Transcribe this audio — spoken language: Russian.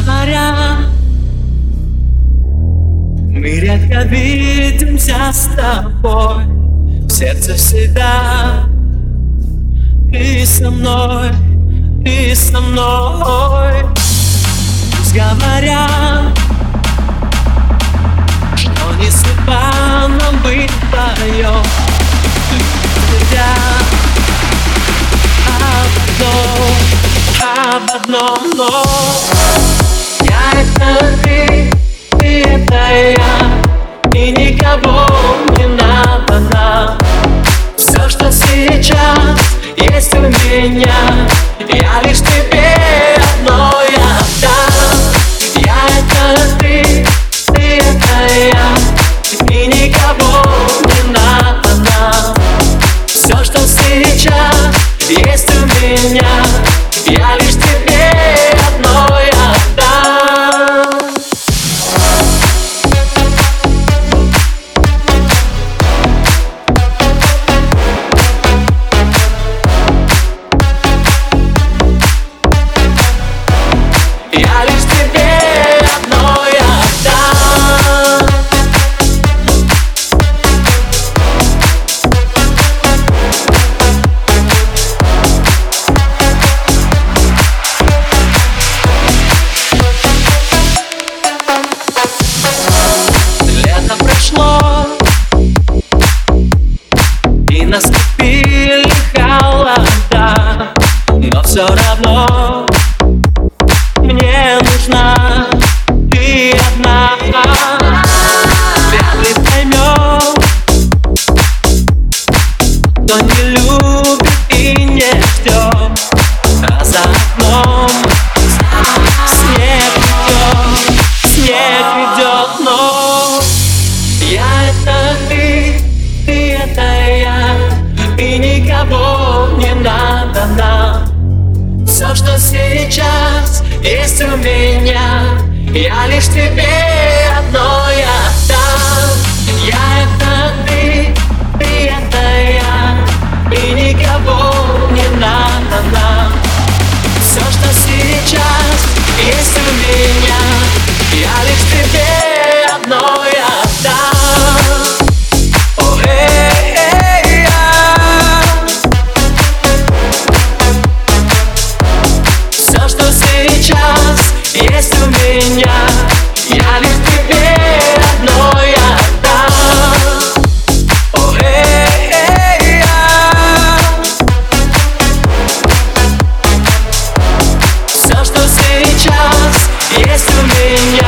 говоря Мы редко видимся с тобой В сердце всегда. Ты со мной, ты со мной. Пусть говорят Что не судьба нам быть вдвоем Тебя об одном, об одном, но сейчас есть у меня. Я лишь тебе Лето прошло И наступили холода Но все равно не любит и не ждет А за окном Снег идет, снег идет, но Я это ты, ты это я. И никого не надо нам. Все, что сейчас есть у меня Я лишь тебе Я лишь тебе одной отдам О, эй, эй, я. Все, что сейчас есть у меня Я лишь in